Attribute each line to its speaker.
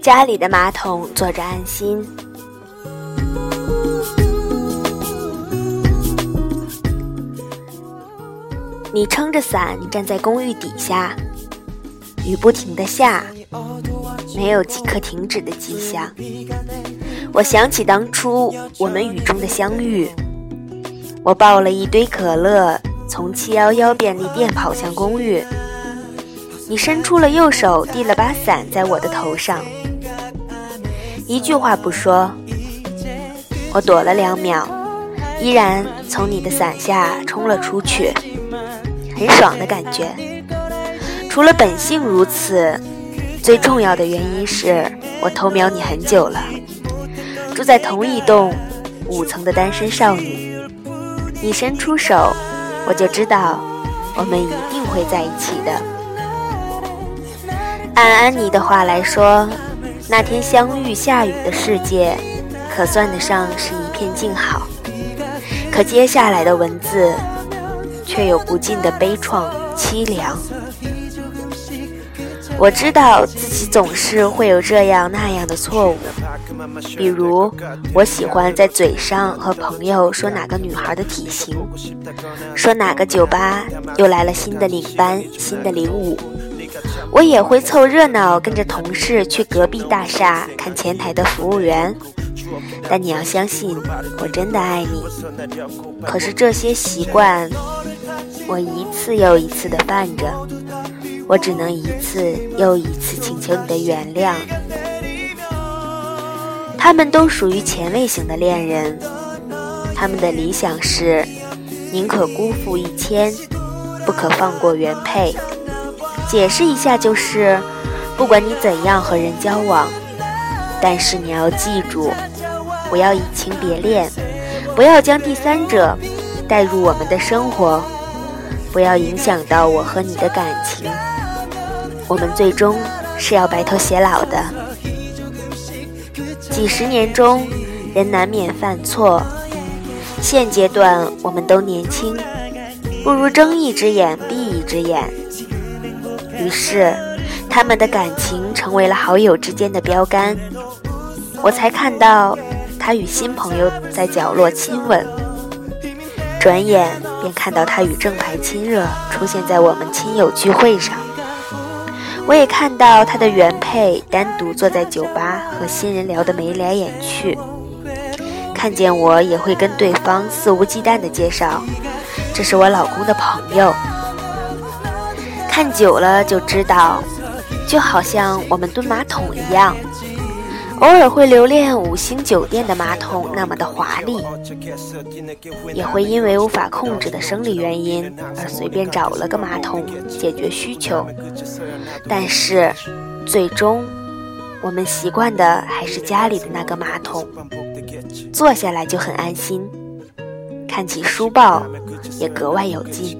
Speaker 1: 家里的马桶坐着安心。你撑着伞站在公寓底下，雨不停的下，没有即刻停止的迹象。我想起当初我们雨中的相遇，我抱了一堆可乐，从七幺幺便利店跑向公寓。你伸出了右手，递了把伞在我的头上，一句话不说。我躲了两秒，依然从你的伞下冲了出去。很爽的感觉，除了本性如此，最重要的原因是我偷瞄你很久了。住在同一栋五层的单身少女，你伸出手，我就知道我们一定会在一起的。按安妮的话来说，那天相遇下雨的世界，可算得上是一片静好。可接下来的文字。却有不尽的悲怆凄凉。我知道自己总是会有这样那样的错误，比如我喜欢在嘴上和朋友说哪个女孩的体型，说哪个酒吧又来了新的领班、新的领舞。我也会凑热闹跟着同事去隔壁大厦看前台的服务员。但你要相信，我真的爱你。可是这些习惯。我一次又一次的犯着，我只能一次又一次请求你的原谅。他们都属于前卫型的恋人，他们的理想是宁可辜负一千，不可放过原配。解释一下就是，不管你怎样和人交往，但是你要记住，不要移情别恋，不要将第三者带入我们的生活。不要影响到我和你的感情，我们最终是要白头偕老的。几十年中，人难免犯错，现阶段我们都年轻，不如睁一只眼闭一只眼。于是，他们的感情成为了好友之间的标杆。我才看到他与新朋友在角落亲吻。转眼便看到他与正牌亲热出现在我们亲友聚会上，我也看到他的原配单独坐在酒吧和新人聊得眉来眼去，看见我也会跟对方肆无忌惮地介绍，这是我老公的朋友。看久了就知道，就好像我们蹲马桶一样。偶尔会留恋五星酒店的马桶那么的华丽，也会因为无法控制的生理原因而随便找了个马桶解决需求。但是，最终我们习惯的还是家里的那个马桶，坐下来就很安心，看起书报也格外有劲。